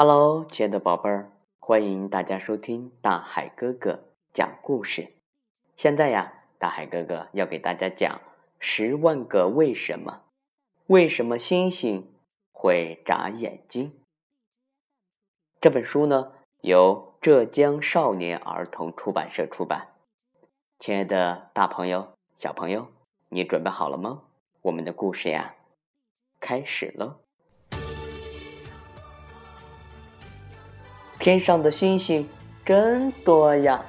Hello，亲爱的宝贝儿，欢迎大家收听大海哥哥讲故事。现在呀，大海哥哥要给大家讲《十万个为什么》。为什么星星会眨眼睛？这本书呢，由浙江少年儿童出版社出版。亲爱的大朋友、小朋友，你准备好了吗？我们的故事呀，开始喽！天上的星星真多呀！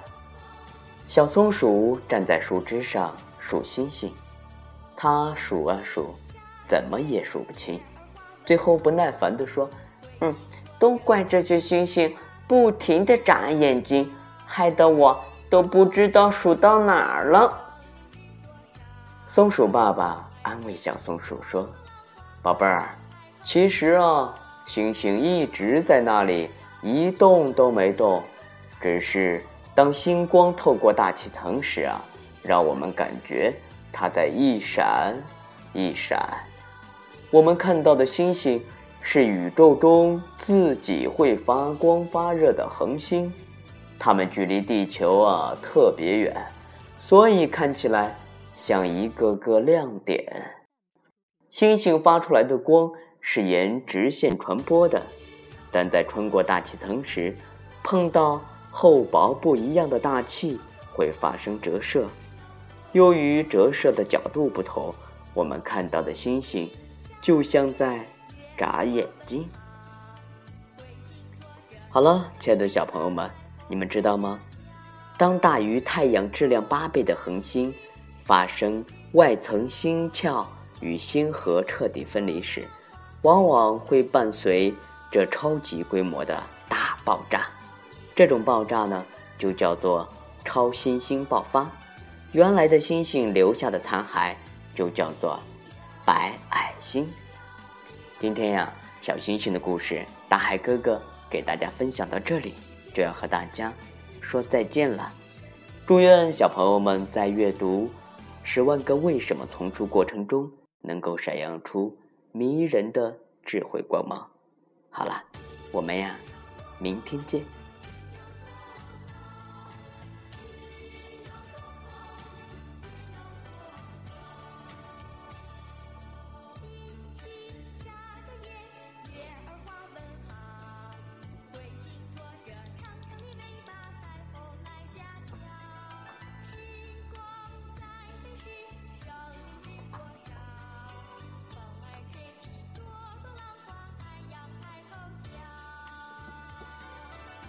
小松鼠站在树枝上数星星，它数啊数，怎么也数不清。最后不耐烦地说：“嗯，都怪这些星星不停地眨眼睛，害得我都不知道数到哪儿了。”松鼠爸爸安慰小松鼠说：“宝贝儿，其实啊，星星一直在那里。”一动都没动，只是当星光透过大气层时啊，让我们感觉它在一闪一闪。我们看到的星星是宇宙中自己会发光发热的恒星，它们距离地球啊特别远，所以看起来像一个个亮点。星星发出来的光是沿直线传播的。但在穿过大气层时，碰到厚薄不一样的大气，会发生折射。由于折射的角度不同，我们看到的星星就像在眨眼睛。好了，亲爱的小朋友们，你们知道吗？当大于太阳质量八倍的恒星发生外层星壳与星核彻底分离时，往往会伴随。这超级规模的大爆炸，这种爆炸呢，就叫做超新星爆发。原来的星星留下的残骸就叫做白矮星。今天呀，小星星的故事，大海哥哥给大家分享到这里，就要和大家说再见了。祝愿小朋友们在阅读《十万个为什么》丛书过程中，能够闪耀出迷人的智慧光芒。好了，我们呀，明天见。